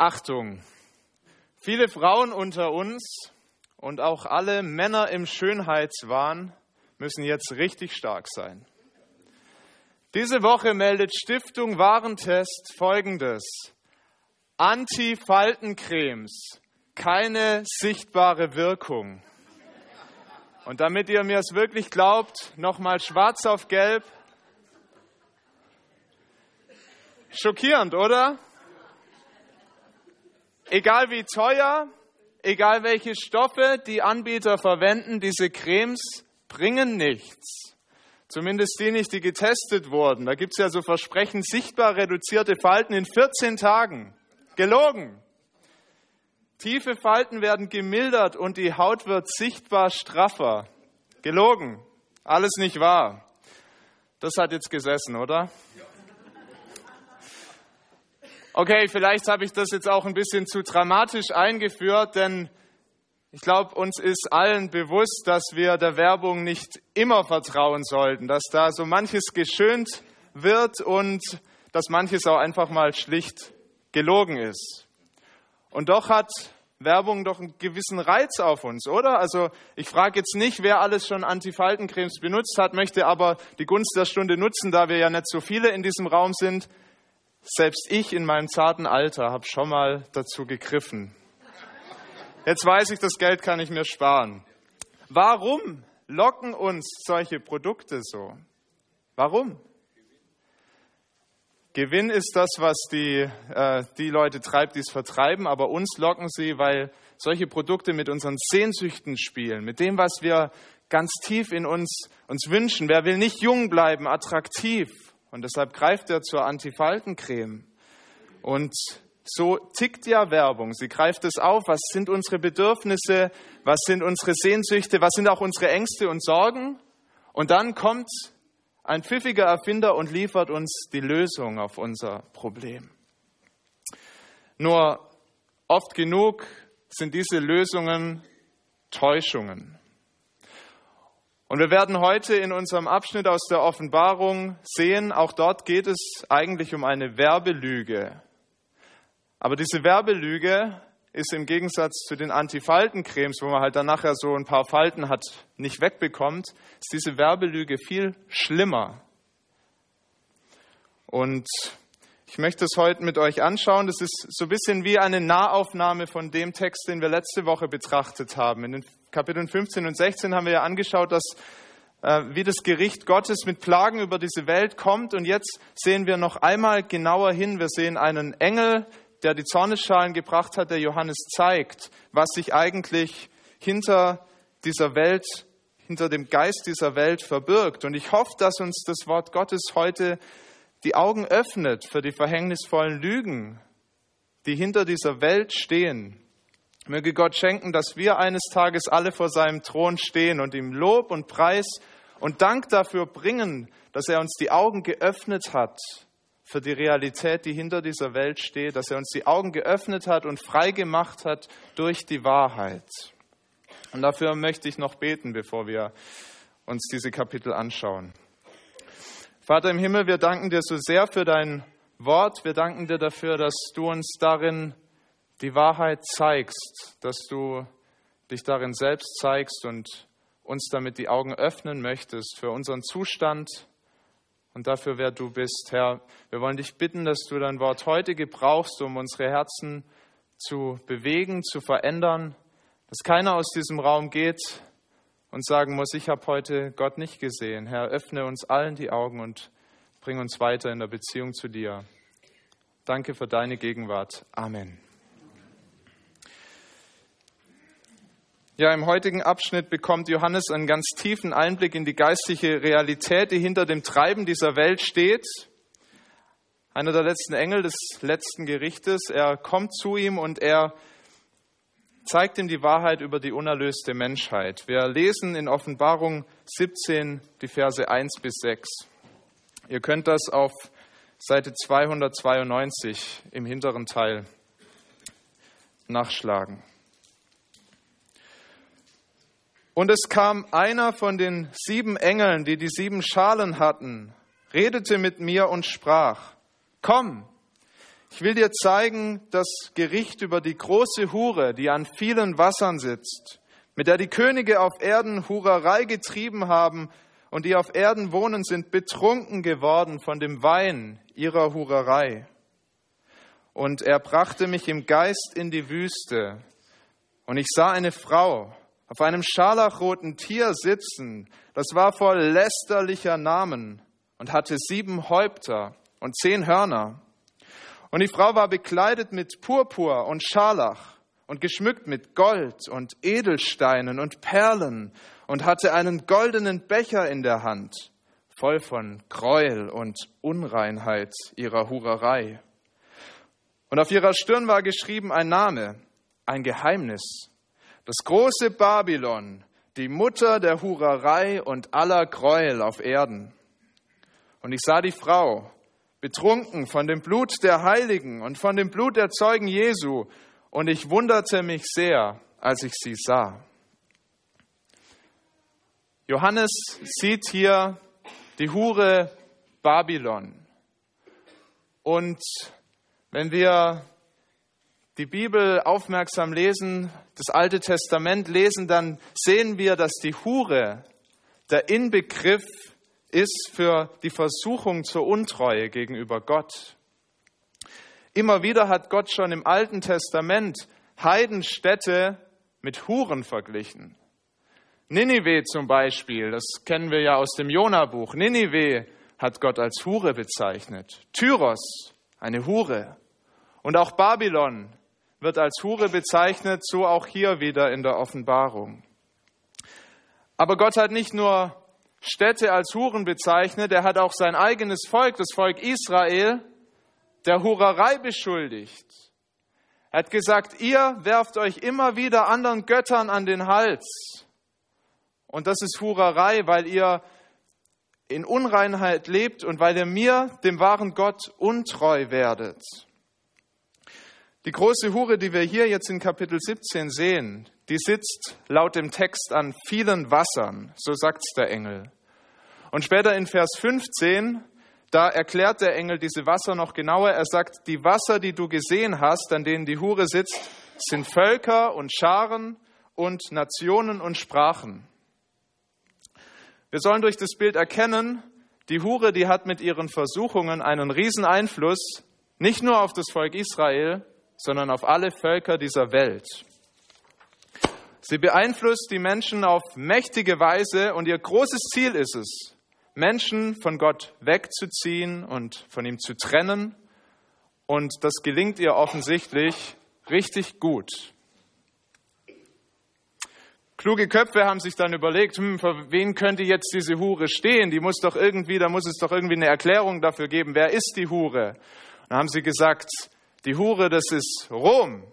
Achtung! Viele Frauen unter uns und auch alle Männer im Schönheitswahn müssen jetzt richtig stark sein. Diese Woche meldet Stiftung Warentest Folgendes. Anti-Faltencremes, keine sichtbare Wirkung. Und damit ihr mir es wirklich glaubt, nochmal schwarz auf gelb. Schockierend, oder? Egal wie teuer, egal welche Stoffe die Anbieter verwenden, diese Cremes bringen nichts. Zumindest die nicht, die getestet wurden. Da gibt es ja so Versprechen, sichtbar reduzierte Falten in 14 Tagen. Gelogen. Tiefe Falten werden gemildert und die Haut wird sichtbar straffer. Gelogen. Alles nicht wahr. Das hat jetzt gesessen, oder? Okay, vielleicht habe ich das jetzt auch ein bisschen zu dramatisch eingeführt, denn ich glaube, uns ist allen bewusst, dass wir der Werbung nicht immer vertrauen sollten, dass da so manches geschönt wird und dass manches auch einfach mal schlicht gelogen ist. Und doch hat Werbung doch einen gewissen Reiz auf uns, oder? Also ich frage jetzt nicht, wer alles schon Antifaltencremes benutzt hat, möchte aber die Gunst der Stunde nutzen, da wir ja nicht so viele in diesem Raum sind. Selbst ich in meinem zarten Alter habe schon mal dazu gegriffen. Jetzt weiß ich, das Geld kann ich mir sparen. Warum locken uns solche Produkte so? Warum? Gewinn ist das, was die, äh, die Leute treibt, die es vertreiben, aber uns locken sie, weil solche Produkte mit unseren Sehnsüchten spielen, mit dem, was wir ganz tief in uns, uns wünschen. Wer will nicht jung bleiben, attraktiv? Und deshalb greift er zur Antifaltencreme. Und so tickt ja Werbung. Sie greift es auf. Was sind unsere Bedürfnisse? Was sind unsere Sehnsüchte? Was sind auch unsere Ängste und Sorgen? Und dann kommt ein pfiffiger Erfinder und liefert uns die Lösung auf unser Problem. Nur oft genug sind diese Lösungen Täuschungen. Und wir werden heute in unserem Abschnitt aus der Offenbarung sehen, auch dort geht es eigentlich um eine Werbelüge. Aber diese Werbelüge ist im Gegensatz zu den Antifaltencremes, wo man halt dann nachher so ein paar Falten hat, nicht wegbekommt, ist diese Werbelüge viel schlimmer. Und ich möchte es heute mit euch anschauen. Das ist so ein bisschen wie eine Nahaufnahme von dem Text, den wir letzte Woche betrachtet haben. In den Kapiteln 15 und 16 haben wir ja angeschaut, dass äh, wie das Gericht Gottes mit Plagen über diese Welt kommt. Und jetzt sehen wir noch einmal genauer hin. Wir sehen einen Engel, der die Zornesschalen gebracht hat, der Johannes zeigt, was sich eigentlich hinter dieser Welt, hinter dem Geist dieser Welt verbirgt. Und ich hoffe, dass uns das Wort Gottes heute die Augen öffnet für die verhängnisvollen Lügen, die hinter dieser Welt stehen. Möge Gott schenken, dass wir eines Tages alle vor seinem Thron stehen und ihm Lob und Preis und Dank dafür bringen, dass er uns die Augen geöffnet hat für die Realität, die hinter dieser Welt steht, dass er uns die Augen geöffnet hat und frei gemacht hat durch die Wahrheit. Und dafür möchte ich noch beten, bevor wir uns diese Kapitel anschauen. Vater im Himmel, wir danken dir so sehr für dein Wort. Wir danken dir dafür, dass du uns darin die Wahrheit zeigst, dass du dich darin selbst zeigst und uns damit die Augen öffnen möchtest für unseren Zustand und dafür, wer du bist, Herr. Wir wollen dich bitten, dass du dein Wort heute gebrauchst, um unsere Herzen zu bewegen, zu verändern, dass keiner aus diesem Raum geht und sagen muss, ich habe heute Gott nicht gesehen. Herr, öffne uns allen die Augen und bring uns weiter in der Beziehung zu dir. Danke für deine Gegenwart. Amen. Ja, im heutigen Abschnitt bekommt Johannes einen ganz tiefen Einblick in die geistliche Realität, die hinter dem Treiben dieser Welt steht. Einer der letzten Engel des letzten Gerichtes, er kommt zu ihm und er zeigt ihm die Wahrheit über die unerlöste Menschheit. Wir lesen in Offenbarung 17 die Verse 1 bis 6. Ihr könnt das auf Seite 292 im hinteren Teil nachschlagen. Und es kam einer von den sieben Engeln, die die sieben Schalen hatten, redete mit mir und sprach, Komm, Ich will dir zeigen das Gericht über die große Hure, die an vielen Wassern sitzt, mit der die Könige auf Erden Hurerei getrieben haben und die auf Erden wohnen, sind betrunken geworden von dem Wein ihrer Hurerei. Und er brachte mich im Geist in die Wüste, und ich sah eine Frau auf einem scharlachroten Tier sitzen, das war voll lästerlicher Namen und hatte sieben Häupter und zehn Hörner. Und die Frau war bekleidet mit Purpur und Scharlach und geschmückt mit Gold und Edelsteinen und Perlen und hatte einen goldenen Becher in der Hand, voll von Gräuel und Unreinheit ihrer Hurerei. Und auf ihrer Stirn war geschrieben ein Name, ein Geheimnis. Das große Babylon, die Mutter der Hurerei und aller Gräuel auf Erden. Und ich sah die Frau, betrunken von dem Blut der Heiligen und von dem Blut der Zeugen Jesu, und ich wunderte mich sehr, als ich sie sah. Johannes sieht hier die Hure Babylon. Und wenn wir die Bibel aufmerksam lesen, das Alte Testament lesen, dann sehen wir, dass die Hure der Inbegriff ist für die Versuchung zur Untreue gegenüber Gott. Immer wieder hat Gott schon im Alten Testament Heidenstädte mit Huren verglichen. Ninive zum Beispiel, das kennen wir ja aus dem Jona-Buch. Ninive hat Gott als Hure bezeichnet. Tyros, eine Hure. Und auch Babylon wird als Hure bezeichnet, so auch hier wieder in der Offenbarung. Aber Gott hat nicht nur Städte als Huren bezeichnet, er hat auch sein eigenes Volk, das Volk Israel, der Hurerei beschuldigt. Er hat gesagt, ihr werft euch immer wieder anderen Göttern an den Hals. Und das ist Hurerei, weil ihr in Unreinheit lebt und weil ihr mir, dem wahren Gott, untreu werdet. Die große Hure, die wir hier jetzt in Kapitel 17 sehen, die sitzt laut dem Text an vielen Wassern, so sagt der Engel. Und später in Vers 15, da erklärt der Engel diese Wasser noch genauer. Er sagt, die Wasser, die du gesehen hast, an denen die Hure sitzt, sind Völker und Scharen und Nationen und Sprachen. Wir sollen durch das Bild erkennen, die Hure, die hat mit ihren Versuchungen einen riesen Einfluss, nicht nur auf das Volk Israel, sondern auf alle Völker dieser Welt. Sie beeinflusst die Menschen auf mächtige Weise und ihr großes Ziel ist es, Menschen von Gott wegzuziehen und von ihm zu trennen. Und das gelingt ihr offensichtlich richtig gut. Kluge Köpfe haben sich dann überlegt, hm, für wen könnte jetzt diese Hure stehen? Die muss doch irgendwie, da muss es doch irgendwie eine Erklärung dafür geben. Wer ist die Hure? Und dann haben sie gesagt, die Hure, das ist Rom.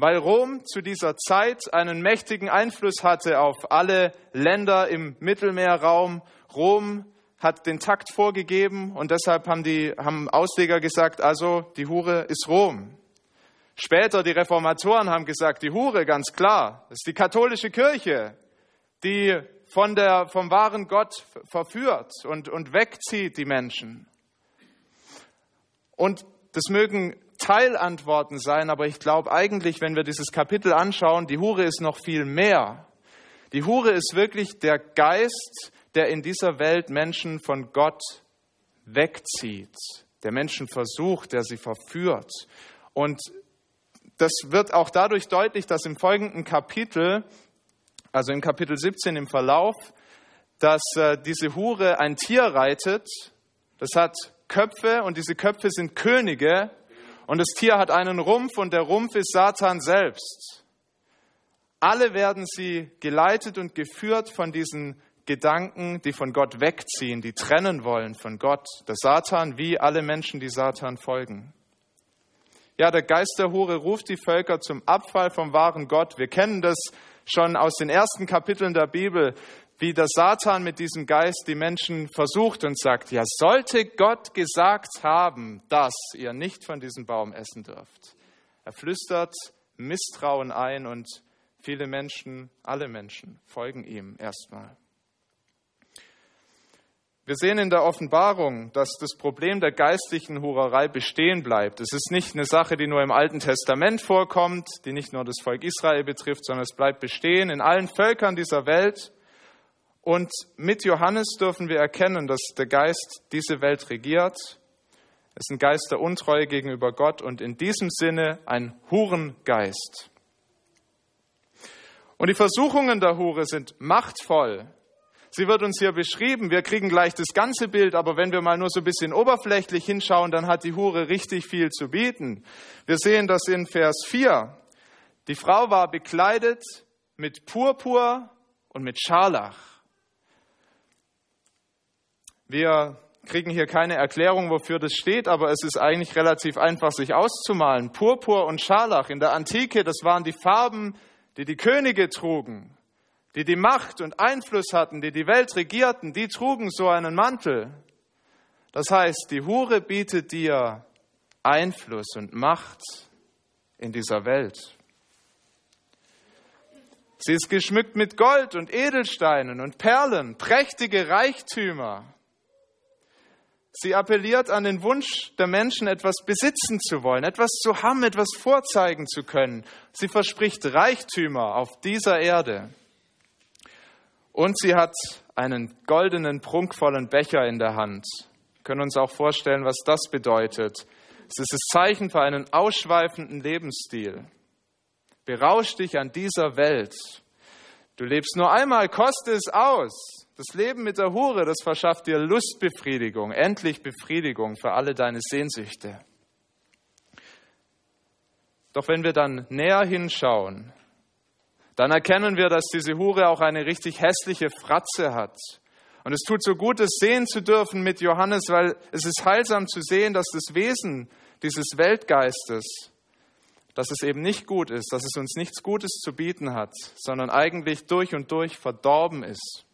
Weil Rom zu dieser Zeit einen mächtigen Einfluss hatte auf alle Länder im Mittelmeerraum. Rom hat den Takt vorgegeben und deshalb haben die haben Ausleger gesagt, also die Hure ist Rom. Später die Reformatoren haben gesagt, die Hure, ganz klar, ist die katholische Kirche, die von der, vom wahren Gott verführt und, und wegzieht die Menschen. Und das mögen Teilantworten sein, aber ich glaube eigentlich, wenn wir dieses Kapitel anschauen, die Hure ist noch viel mehr. Die Hure ist wirklich der Geist, der in dieser Welt Menschen von Gott wegzieht, der Menschen versucht, der sie verführt. Und das wird auch dadurch deutlich, dass im folgenden Kapitel, also im Kapitel 17 im Verlauf, dass äh, diese Hure ein Tier reitet. Das hat Köpfe und diese Köpfe sind Könige und das Tier hat einen Rumpf und der Rumpf ist Satan selbst. Alle werden sie geleitet und geführt von diesen Gedanken, die von Gott wegziehen, die trennen wollen von Gott, der Satan, wie alle Menschen, die Satan folgen. Ja, der Geist der Hure ruft die Völker zum Abfall vom wahren Gott. Wir kennen das schon aus den ersten Kapiteln der Bibel, wie der Satan mit diesem Geist die Menschen versucht und sagt, ja, sollte Gott gesagt haben, dass ihr nicht von diesem Baum essen dürft. Er flüstert Misstrauen ein und viele Menschen, alle Menschen folgen ihm erstmal. Wir sehen in der Offenbarung, dass das Problem der geistlichen Hurerei bestehen bleibt. Es ist nicht eine Sache, die nur im Alten Testament vorkommt, die nicht nur das Volk Israel betrifft, sondern es bleibt bestehen in allen Völkern dieser Welt. Und mit Johannes dürfen wir erkennen, dass der Geist diese Welt regiert. Es ist ein Geist der Untreue gegenüber Gott und in diesem Sinne ein Hurengeist. Und die Versuchungen der Hure sind machtvoll. Sie wird uns hier beschrieben. Wir kriegen gleich das ganze Bild, aber wenn wir mal nur so ein bisschen oberflächlich hinschauen, dann hat die Hure richtig viel zu bieten. Wir sehen das in Vers 4. Die Frau war bekleidet mit Purpur und mit Scharlach. Wir kriegen hier keine Erklärung, wofür das steht, aber es ist eigentlich relativ einfach, sich auszumalen. Purpur und Scharlach in der Antike, das waren die Farben, die die Könige trugen die die Macht und Einfluss hatten, die die Welt regierten, die trugen so einen Mantel. Das heißt, die Hure bietet dir Einfluss und Macht in dieser Welt. Sie ist geschmückt mit Gold und Edelsteinen und Perlen, prächtige Reichtümer. Sie appelliert an den Wunsch der Menschen, etwas besitzen zu wollen, etwas zu haben, etwas vorzeigen zu können. Sie verspricht Reichtümer auf dieser Erde. Und sie hat einen goldenen, prunkvollen Becher in der Hand. Wir können uns auch vorstellen, was das bedeutet. Es ist das Zeichen für einen ausschweifenden Lebensstil. Berausch dich an dieser Welt. Du lebst nur einmal, koste es aus. Das Leben mit der Hure, das verschafft dir Lustbefriedigung, endlich Befriedigung für alle deine Sehnsüchte. Doch wenn wir dann näher hinschauen, dann erkennen wir, dass diese Hure auch eine richtig hässliche Fratze hat. Und es tut so gut, es sehen zu dürfen mit Johannes, weil es ist heilsam zu sehen, dass das Wesen dieses Weltgeistes, dass es eben nicht gut ist, dass es uns nichts Gutes zu bieten hat, sondern eigentlich durch und durch verdorben ist.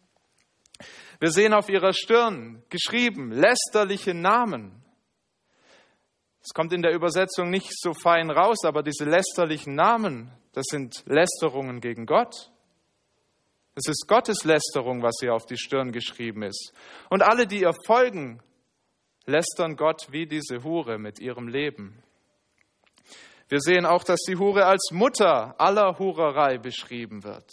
Wir sehen auf ihrer Stirn geschrieben lästerliche Namen. Es kommt in der Übersetzung nicht so fein raus, aber diese lästerlichen Namen, das sind Lästerungen gegen Gott. Es ist Gottes Lästerung, was hier auf die Stirn geschrieben ist. Und alle, die ihr folgen, lästern Gott wie diese Hure mit ihrem Leben. Wir sehen auch, dass die Hure als Mutter aller Hurerei beschrieben wird.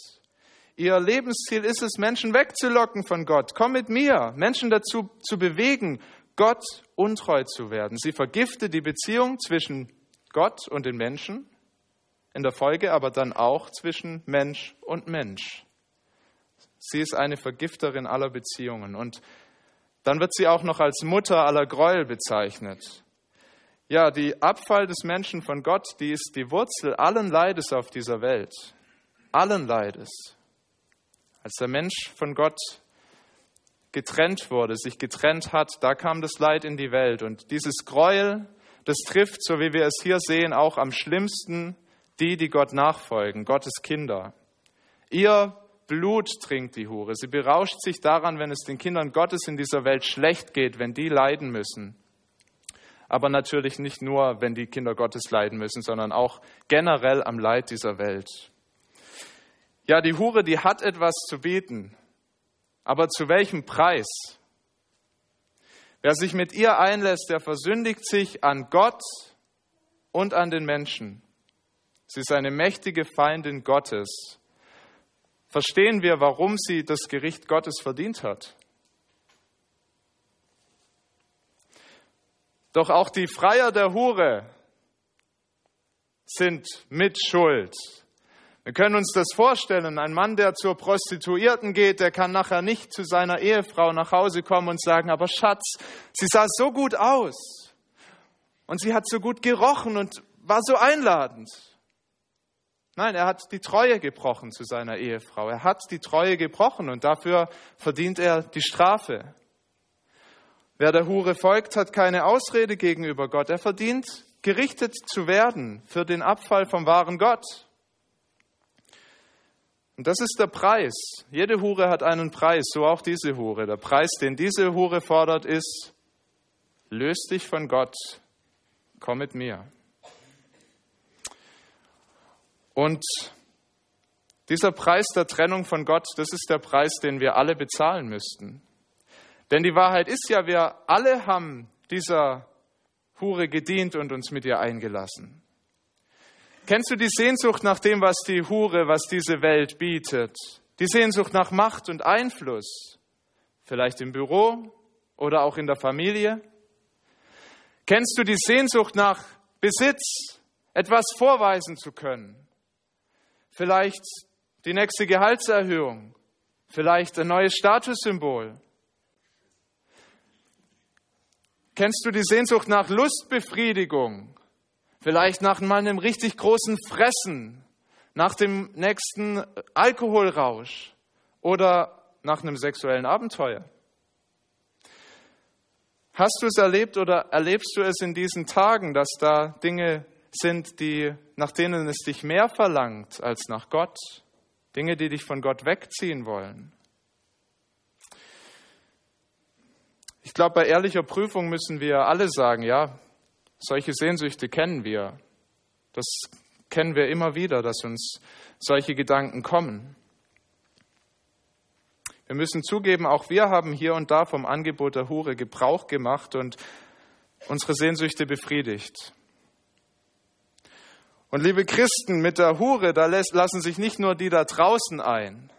Ihr Lebensziel ist es, Menschen wegzulocken von Gott. Komm mit mir, Menschen dazu zu bewegen, Gott untreu zu werden. Sie vergiftet die Beziehung zwischen Gott und den Menschen, in der Folge aber dann auch zwischen Mensch und Mensch. Sie ist eine Vergifterin aller Beziehungen und dann wird sie auch noch als Mutter aller Gräuel bezeichnet. Ja, die Abfall des Menschen von Gott, die ist die Wurzel allen Leides auf dieser Welt. Allen Leides. Als der Mensch von Gott getrennt wurde, sich getrennt hat, da kam das Leid in die Welt. Und dieses Gräuel, das trifft, so wie wir es hier sehen, auch am schlimmsten die, die Gott nachfolgen, Gottes Kinder. Ihr Blut trinkt die Hure. Sie berauscht sich daran, wenn es den Kindern Gottes in dieser Welt schlecht geht, wenn die leiden müssen. Aber natürlich nicht nur, wenn die Kinder Gottes leiden müssen, sondern auch generell am Leid dieser Welt. Ja, die Hure, die hat etwas zu bieten. Aber zu welchem Preis? Wer sich mit ihr einlässt, der versündigt sich an Gott und an den Menschen. Sie ist eine mächtige Feindin Gottes. Verstehen wir, warum sie das Gericht Gottes verdient hat? Doch auch die Freier der Hure sind mit Schuld wir können uns das vorstellen. Ein Mann, der zur Prostituierten geht, der kann nachher nicht zu seiner Ehefrau nach Hause kommen und sagen, aber Schatz, sie sah so gut aus und sie hat so gut gerochen und war so einladend. Nein, er hat die Treue gebrochen zu seiner Ehefrau. Er hat die Treue gebrochen und dafür verdient er die Strafe. Wer der Hure folgt, hat keine Ausrede gegenüber Gott. Er verdient gerichtet zu werden für den Abfall vom wahren Gott. Und das ist der Preis. Jede Hure hat einen Preis, so auch diese Hure. Der Preis, den diese Hure fordert, ist, löst dich von Gott, komm mit mir. Und dieser Preis der Trennung von Gott, das ist der Preis, den wir alle bezahlen müssten. Denn die Wahrheit ist ja, wir alle haben dieser Hure gedient und uns mit ihr eingelassen. Kennst du die Sehnsucht nach dem, was die Hure, was diese Welt bietet? Die Sehnsucht nach Macht und Einfluss? Vielleicht im Büro oder auch in der Familie? Kennst du die Sehnsucht nach Besitz, etwas vorweisen zu können? Vielleicht die nächste Gehaltserhöhung? Vielleicht ein neues Statussymbol? Kennst du die Sehnsucht nach Lustbefriedigung? Vielleicht nach mal einem richtig großen Fressen, nach dem nächsten Alkoholrausch oder nach einem sexuellen Abenteuer. Hast du es erlebt oder erlebst du es in diesen Tagen, dass da Dinge sind, die, nach denen es dich mehr verlangt als nach Gott? Dinge, die dich von Gott wegziehen wollen? Ich glaube, bei ehrlicher Prüfung müssen wir alle sagen, ja, solche Sehnsüchte kennen wir. Das kennen wir immer wieder, dass uns solche Gedanken kommen. Wir müssen zugeben, auch wir haben hier und da vom Angebot der Hure Gebrauch gemacht und unsere Sehnsüchte befriedigt. Und liebe Christen, mit der Hure, da lassen sich nicht nur die da draußen ein.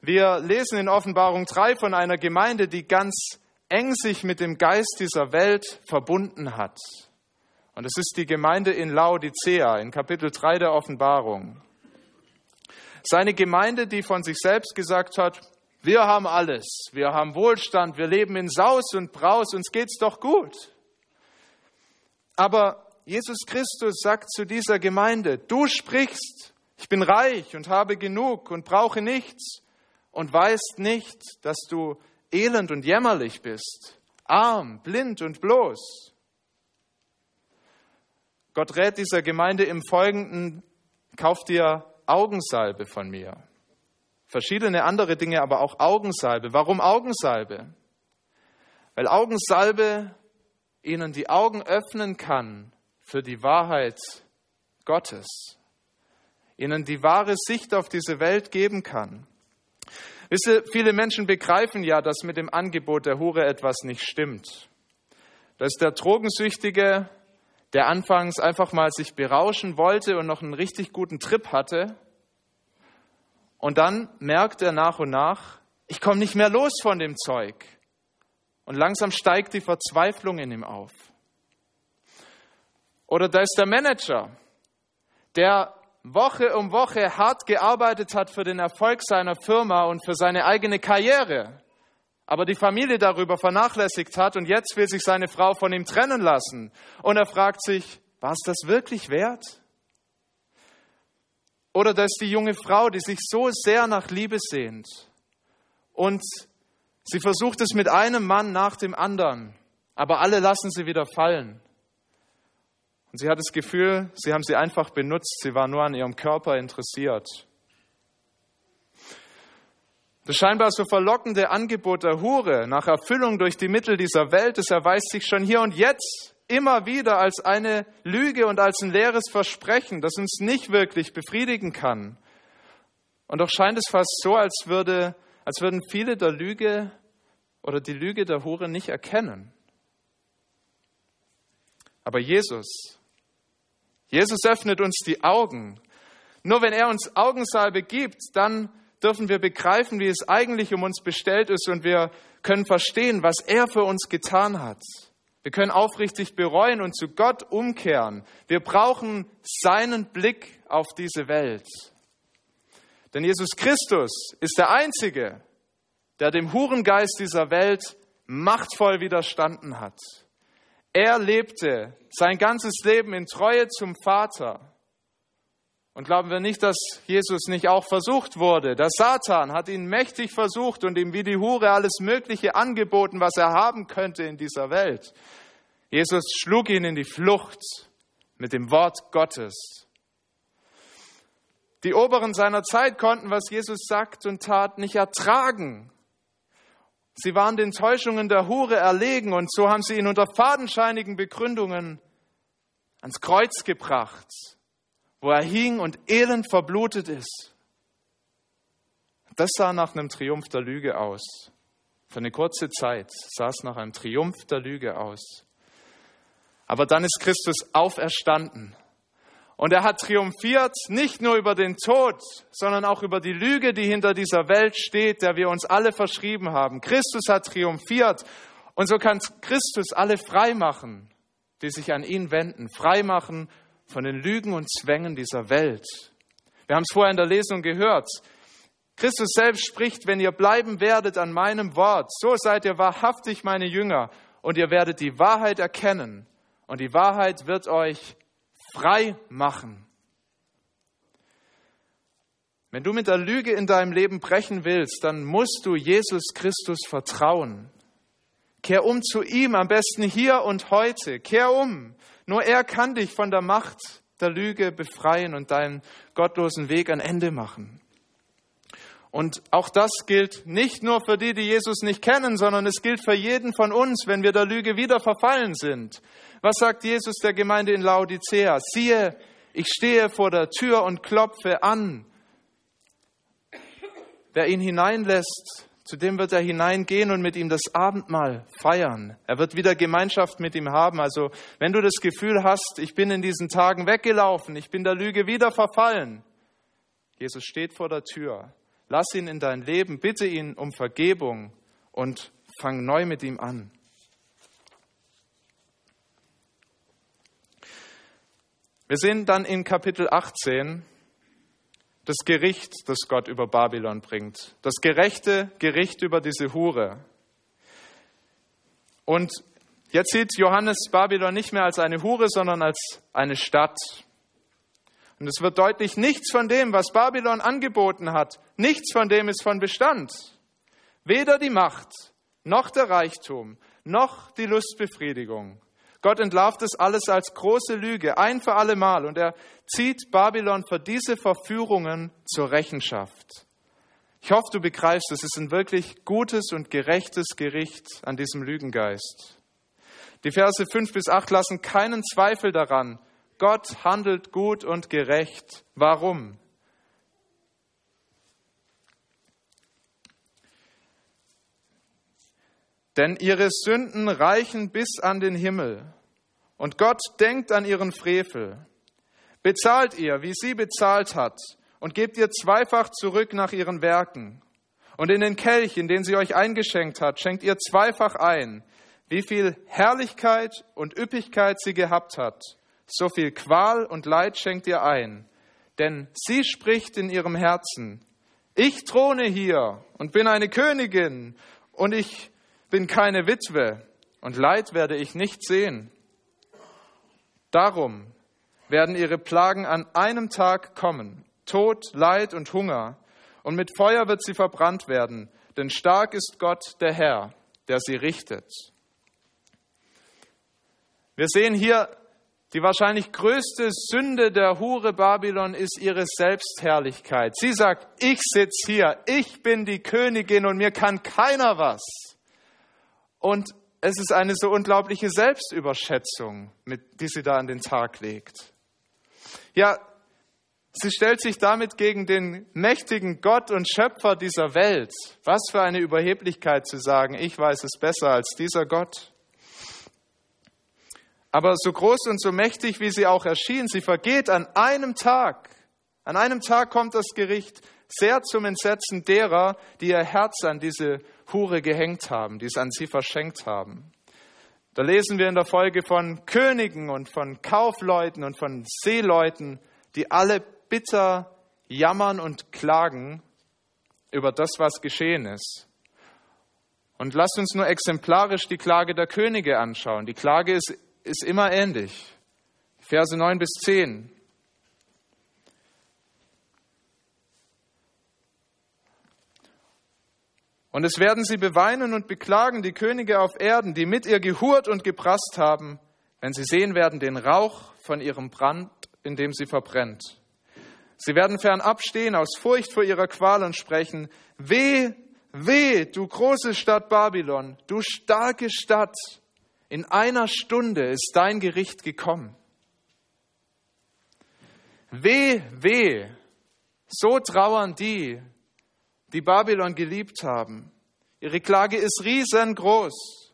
Wir lesen in Offenbarung 3 von einer Gemeinde, die ganz eng sich mit dem Geist dieser Welt verbunden hat. Und es ist die Gemeinde in Laodicea in Kapitel 3 der Offenbarung. Seine Gemeinde, die von sich selbst gesagt hat, wir haben alles, wir haben Wohlstand, wir leben in Saus und Braus, uns geht's doch gut. Aber Jesus Christus sagt zu dieser Gemeinde, du sprichst, ich bin reich und habe genug und brauche nichts und weißt nicht, dass du elend und jämmerlich bist, arm, blind und bloß. Gott rät dieser Gemeinde im Folgenden, kauft dir Augensalbe von mir. Verschiedene andere Dinge, aber auch Augensalbe. Warum Augensalbe? Weil Augensalbe ihnen die Augen öffnen kann für die Wahrheit Gottes, ihnen die wahre Sicht auf diese Welt geben kann. Wisse, viele Menschen begreifen ja, dass mit dem Angebot der Hure etwas nicht stimmt. Dass der Drogensüchtige der anfangs einfach mal sich berauschen wollte und noch einen richtig guten Trip hatte. Und dann merkt er nach und nach, ich komme nicht mehr los von dem Zeug. Und langsam steigt die Verzweiflung in ihm auf. Oder da ist der Manager, der Woche um Woche hart gearbeitet hat für den Erfolg seiner Firma und für seine eigene Karriere aber die Familie darüber vernachlässigt hat und jetzt will sich seine Frau von ihm trennen lassen. Und er fragt sich, war es das wirklich wert? Oder da ist die junge Frau, die sich so sehr nach Liebe sehnt und sie versucht es mit einem Mann nach dem anderen, aber alle lassen sie wieder fallen. Und sie hat das Gefühl, sie haben sie einfach benutzt, sie war nur an ihrem Körper interessiert. Das scheinbar so verlockende Angebot der Hure nach Erfüllung durch die Mittel dieser Welt, das erweist sich schon hier und jetzt immer wieder als eine Lüge und als ein leeres Versprechen, das uns nicht wirklich befriedigen kann. Und doch scheint es fast so, als, würde, als würden viele der Lüge oder die Lüge der Hure nicht erkennen. Aber Jesus, Jesus öffnet uns die Augen. Nur wenn er uns Augensalbe gibt, dann dürfen wir begreifen, wie es eigentlich um uns bestellt ist und wir können verstehen, was er für uns getan hat. Wir können aufrichtig bereuen und zu Gott umkehren. Wir brauchen seinen Blick auf diese Welt. Denn Jesus Christus ist der Einzige, der dem Hurengeist dieser Welt machtvoll widerstanden hat. Er lebte sein ganzes Leben in Treue zum Vater. Und glauben wir nicht, dass Jesus nicht auch versucht wurde. Der Satan hat ihn mächtig versucht und ihm wie die Hure alles Mögliche angeboten, was er haben könnte in dieser Welt. Jesus schlug ihn in die Flucht mit dem Wort Gottes. Die Oberen seiner Zeit konnten, was Jesus sagt und tat, nicht ertragen. Sie waren den Täuschungen der Hure erlegen und so haben sie ihn unter fadenscheinigen Begründungen ans Kreuz gebracht wo er hing und elend verblutet ist. Das sah nach einem Triumph der Lüge aus. Für eine kurze Zeit sah es nach einem Triumph der Lüge aus. Aber dann ist Christus auferstanden. Und er hat triumphiert nicht nur über den Tod, sondern auch über die Lüge, die hinter dieser Welt steht, der wir uns alle verschrieben haben. Christus hat triumphiert. Und so kann Christus alle frei machen, die sich an ihn wenden. Frei machen von den Lügen und Zwängen dieser Welt. Wir haben es vorher in der Lesung gehört. Christus selbst spricht, wenn ihr bleiben werdet an meinem Wort, so seid ihr wahrhaftig meine Jünger und ihr werdet die Wahrheit erkennen und die Wahrheit wird euch frei machen. Wenn du mit der Lüge in deinem Leben brechen willst, dann musst du Jesus Christus vertrauen. Kehr um zu ihm, am besten hier und heute. Kehr um. Nur er kann dich von der Macht der Lüge befreien und deinen gottlosen Weg ein Ende machen. Und auch das gilt nicht nur für die, die Jesus nicht kennen, sondern es gilt für jeden von uns, wenn wir der Lüge wieder verfallen sind. Was sagt Jesus der Gemeinde in Laodicea? Siehe, ich stehe vor der Tür und klopfe an. Wer ihn hineinlässt, zu dem wird er hineingehen und mit ihm das Abendmahl feiern. Er wird wieder Gemeinschaft mit ihm haben. Also wenn du das Gefühl hast, ich bin in diesen Tagen weggelaufen, ich bin der Lüge wieder verfallen, Jesus steht vor der Tür. Lass ihn in dein Leben, bitte ihn um Vergebung und fang neu mit ihm an. Wir sehen dann in Kapitel 18 das Gericht, das Gott über Babylon bringt. Das gerechte Gericht über diese Hure. Und jetzt sieht Johannes Babylon nicht mehr als eine Hure, sondern als eine Stadt. Und es wird deutlich, nichts von dem, was Babylon angeboten hat, nichts von dem ist von Bestand. Weder die Macht, noch der Reichtum, noch die Lustbefriedigung. Gott entlarvt es alles als große Lüge, ein für alle Mal, und er zieht Babylon für diese Verführungen zur Rechenschaft. Ich hoffe, du begreifst, es ist ein wirklich gutes und gerechtes Gericht an diesem Lügengeist. Die Verse 5 bis 8 lassen keinen Zweifel daran, Gott handelt gut und gerecht. Warum? Denn ihre Sünden reichen bis an den Himmel und Gott denkt an ihren Frevel. Bezahlt ihr, wie sie bezahlt hat, und gebt ihr zweifach zurück nach ihren Werken. Und in den Kelch, in den sie euch eingeschenkt hat, schenkt ihr zweifach ein, wie viel Herrlichkeit und Üppigkeit sie gehabt hat so viel Qual und Leid schenkt ihr ein. Denn sie spricht in ihrem Herzen, ich throne hier und bin eine Königin und ich bin keine Witwe und Leid werde ich nicht sehen. Darum werden ihre Plagen an einem Tag kommen, Tod, Leid und Hunger, und mit Feuer wird sie verbrannt werden, denn stark ist Gott der Herr, der sie richtet. Wir sehen hier die wahrscheinlich größte Sünde der Hure Babylon ist ihre Selbstherrlichkeit. Sie sagt, ich sitze hier, ich bin die Königin und mir kann keiner was. Und es ist eine so unglaubliche Selbstüberschätzung, die sie da an den Tag legt. Ja, sie stellt sich damit gegen den mächtigen Gott und Schöpfer dieser Welt. Was für eine Überheblichkeit zu sagen, ich weiß es besser als dieser Gott. Aber so groß und so mächtig, wie sie auch erschien, sie vergeht an einem Tag. An einem Tag kommt das Gericht sehr zum Entsetzen derer, die ihr Herz an diese Hure gehängt haben, die es an sie verschenkt haben. Da lesen wir in der Folge von Königen und von Kaufleuten und von Seeleuten, die alle bitter jammern und klagen über das, was geschehen ist. Und lasst uns nur exemplarisch die Klage der Könige anschauen. Die Klage ist ist immer ähnlich. Verse 9 bis 10. Und es werden sie beweinen und beklagen, die Könige auf Erden, die mit ihr gehurt und geprasst haben, wenn sie sehen werden den Rauch von ihrem Brand, in dem sie verbrennt. Sie werden fernab stehen aus Furcht vor ihrer Qual und sprechen, weh, weh, du große Stadt Babylon, du starke Stadt, in einer Stunde ist dein Gericht gekommen. Weh, weh, so trauern die, die Babylon geliebt haben. Ihre Klage ist riesengroß.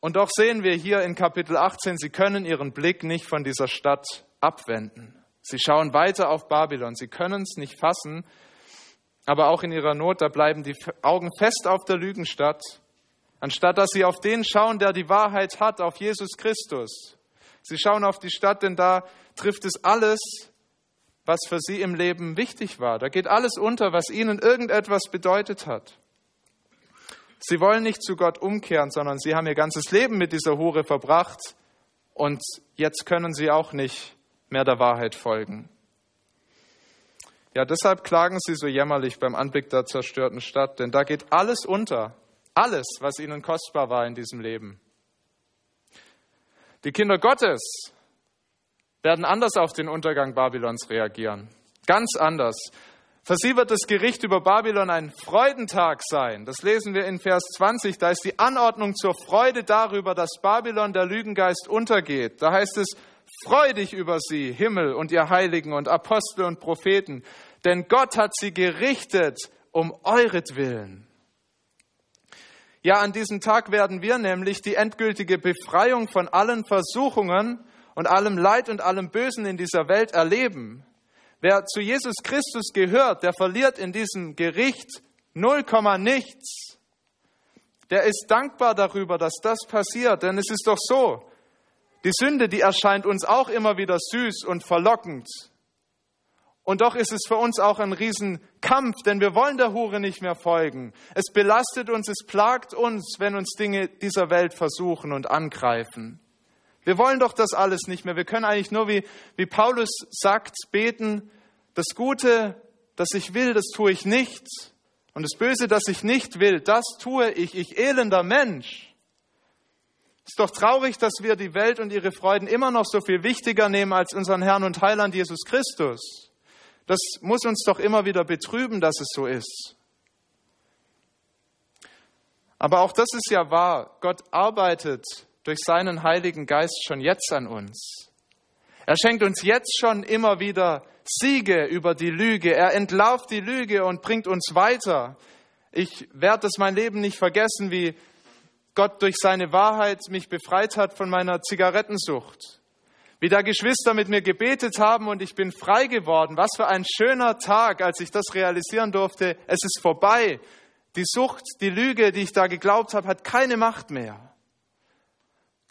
Und doch sehen wir hier in Kapitel 18, sie können ihren Blick nicht von dieser Stadt abwenden. Sie schauen weiter auf Babylon. Sie können es nicht fassen, aber auch in ihrer Not, da bleiben die Augen fest auf der Lügenstadt, anstatt dass sie auf den schauen, der die Wahrheit hat, auf Jesus Christus. Sie schauen auf die Stadt, denn da trifft es alles, was für sie im Leben wichtig war. Da geht alles unter, was ihnen irgendetwas bedeutet hat. Sie wollen nicht zu Gott umkehren, sondern sie haben ihr ganzes Leben mit dieser Hure verbracht und jetzt können sie auch nicht mehr der Wahrheit folgen. Ja, deshalb klagen sie so jämmerlich beim Anblick der zerstörten Stadt, denn da geht alles unter, alles, was ihnen kostbar war in diesem Leben. Die Kinder Gottes werden anders auf den Untergang Babylons reagieren. Ganz anders. Für sie wird das Gericht über Babylon ein Freudentag sein. Das lesen wir in Vers 20. Da ist die Anordnung zur Freude darüber, dass Babylon der Lügengeist untergeht. Da heißt es, freu dich über sie, Himmel und ihr Heiligen und Apostel und Propheten, denn Gott hat sie gerichtet um euretwillen. Ja, an diesem Tag werden wir nämlich die endgültige Befreiung von allen Versuchungen und allem Leid und allem Bösen in dieser Welt erleben. Wer zu Jesus Christus gehört, der verliert in diesem Gericht 0, nichts. Der ist dankbar darüber, dass das passiert, denn es ist doch so, die Sünde, die erscheint uns auch immer wieder süß und verlockend. Und doch ist es für uns auch ein Riesenkampf, denn wir wollen der Hure nicht mehr folgen. Es belastet uns, es plagt uns, wenn uns Dinge dieser Welt versuchen und angreifen. Wir wollen doch das alles nicht mehr. Wir können eigentlich nur, wie, wie Paulus sagt, beten, das Gute, das ich will, das tue ich nicht. Und das Böse, das ich nicht will, das tue ich, ich elender Mensch. Ist doch traurig, dass wir die Welt und ihre Freuden immer noch so viel wichtiger nehmen als unseren Herrn und Heiland Jesus Christus. Das muss uns doch immer wieder betrüben, dass es so ist. Aber auch das ist ja wahr. Gott arbeitet durch seinen Heiligen Geist schon jetzt an uns. Er schenkt uns jetzt schon immer wieder Siege über die Lüge. Er entlarvt die Lüge und bringt uns weiter. Ich werde es mein Leben nicht vergessen, wie Gott durch seine Wahrheit mich befreit hat von meiner Zigarettensucht. Wie da Geschwister mit mir gebetet haben und ich bin frei geworden. Was für ein schöner Tag, als ich das realisieren durfte. Es ist vorbei. Die Sucht, die Lüge, die ich da geglaubt habe, hat keine Macht mehr.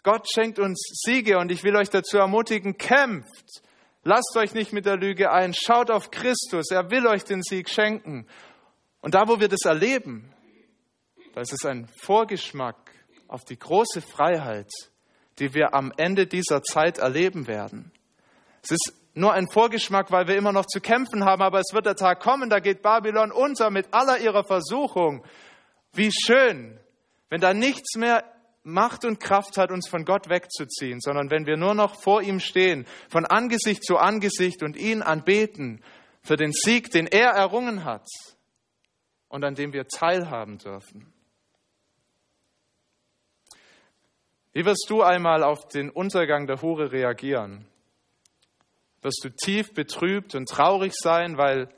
Gott schenkt uns Siege und ich will euch dazu ermutigen, kämpft. Lasst euch nicht mit der Lüge ein. Schaut auf Christus. Er will euch den Sieg schenken. Und da, wo wir das erleben, da ist es ein Vorgeschmack auf die große Freiheit, die wir am Ende dieser Zeit erleben werden. Es ist nur ein Vorgeschmack, weil wir immer noch zu kämpfen haben, aber es wird der Tag kommen, da geht Babylon unter mit aller ihrer Versuchung. Wie schön, wenn da nichts mehr Macht und Kraft hat, uns von Gott wegzuziehen, sondern wenn wir nur noch vor ihm stehen, von Angesicht zu Angesicht und ihn anbeten für den Sieg, den er errungen hat und an dem wir teilhaben dürfen. Wie wirst du einmal auf den Untergang der Hure reagieren? Wirst du tief betrübt und traurig sein, weil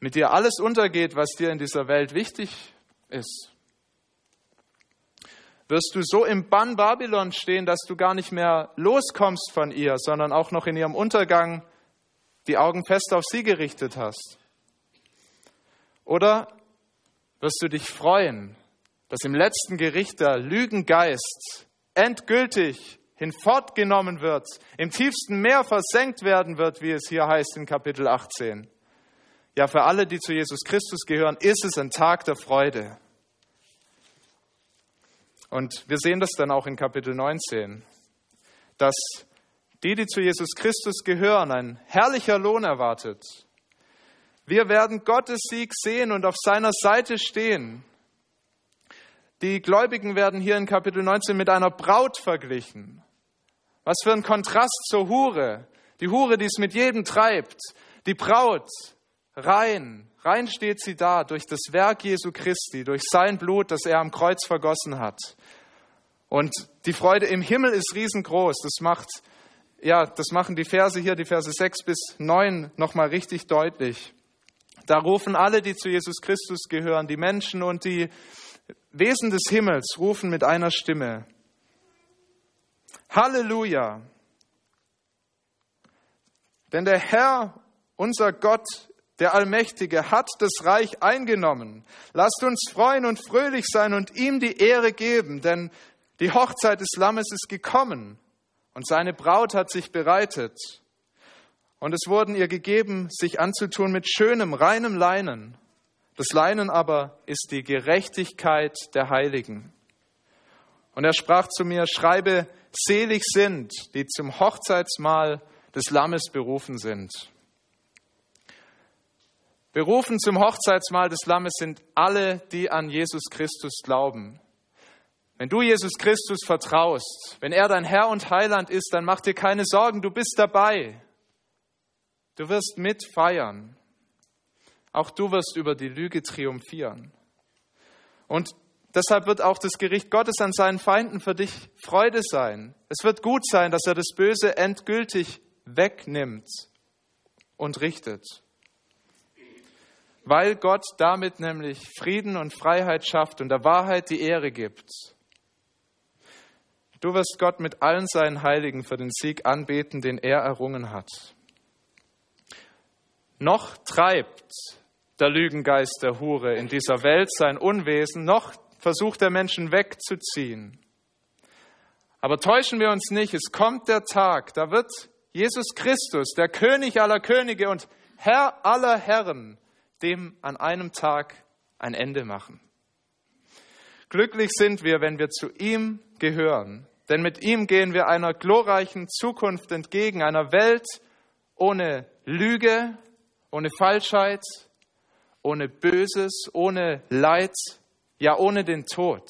mit dir alles untergeht, was dir in dieser Welt wichtig ist? Wirst du so im Bann Babylon stehen, dass du gar nicht mehr loskommst von ihr, sondern auch noch in ihrem Untergang die Augen fest auf sie gerichtet hast? Oder wirst du dich freuen, dass im letzten Gericht der Lügengeist endgültig hinfortgenommen wird, im tiefsten Meer versenkt werden wird, wie es hier heißt in Kapitel 18? Ja, für alle, die zu Jesus Christus gehören, ist es ein Tag der Freude. Und wir sehen das dann auch in Kapitel 19, dass die, die zu Jesus Christus gehören, ein herrlicher Lohn erwartet. Wir werden Gottes Sieg sehen und auf seiner Seite stehen. Die Gläubigen werden hier in Kapitel 19 mit einer Braut verglichen. Was für ein Kontrast zur Hure. Die Hure, die es mit jedem treibt. Die Braut, rein, rein steht sie da durch das Werk Jesu Christi, durch sein Blut, das er am Kreuz vergossen hat. Und die Freude im Himmel ist riesengroß. Das macht, ja, das machen die Verse hier, die Verse 6 bis 9 nochmal richtig deutlich. Da rufen alle, die zu Jesus Christus gehören, die Menschen und die Wesen des Himmels, rufen mit einer Stimme. Halleluja! Denn der Herr, unser Gott, der Allmächtige, hat das Reich eingenommen. Lasst uns freuen und fröhlich sein und ihm die Ehre geben, denn die Hochzeit des Lammes ist gekommen und seine Braut hat sich bereitet. Und es wurden ihr gegeben, sich anzutun mit schönem, reinem Leinen. Das Leinen aber ist die Gerechtigkeit der Heiligen. Und er sprach zu mir, schreibe, selig sind, die zum Hochzeitsmahl des Lammes berufen sind. Berufen zum Hochzeitsmahl des Lammes sind alle, die an Jesus Christus glauben. Wenn du Jesus Christus vertraust, wenn er dein Herr und Heiland ist, dann mach dir keine Sorgen, du bist dabei. Du wirst mitfeiern. Auch du wirst über die Lüge triumphieren. Und deshalb wird auch das Gericht Gottes an seinen Feinden für dich Freude sein. Es wird gut sein, dass er das Böse endgültig wegnimmt und richtet. Weil Gott damit nämlich Frieden und Freiheit schafft und der Wahrheit die Ehre gibt. Du wirst Gott mit allen seinen Heiligen für den Sieg anbeten, den er errungen hat. Noch treibt der Lügengeist der Hure in dieser Welt sein Unwesen, noch versucht der Menschen wegzuziehen. Aber täuschen wir uns nicht, es kommt der Tag, da wird Jesus Christus, der König aller Könige und Herr aller Herren, dem an einem Tag ein Ende machen. Glücklich sind wir, wenn wir zu ihm gehören, denn mit ihm gehen wir einer glorreichen Zukunft entgegen, einer Welt ohne Lüge, ohne Falschheit, ohne Böses, ohne Leid, ja ohne den Tod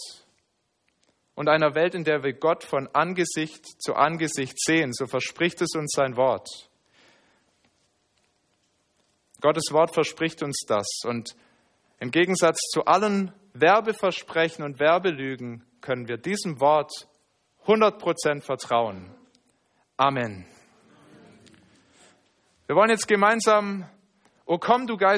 und einer Welt, in der wir Gott von Angesicht zu Angesicht sehen. So verspricht es uns sein Wort. Gottes Wort verspricht uns das. Und im Gegensatz zu allen Werbeversprechen und Werbelügen können wir diesem Wort 100% vertrauen. Amen. Wir wollen jetzt gemeinsam, O komm, du Geist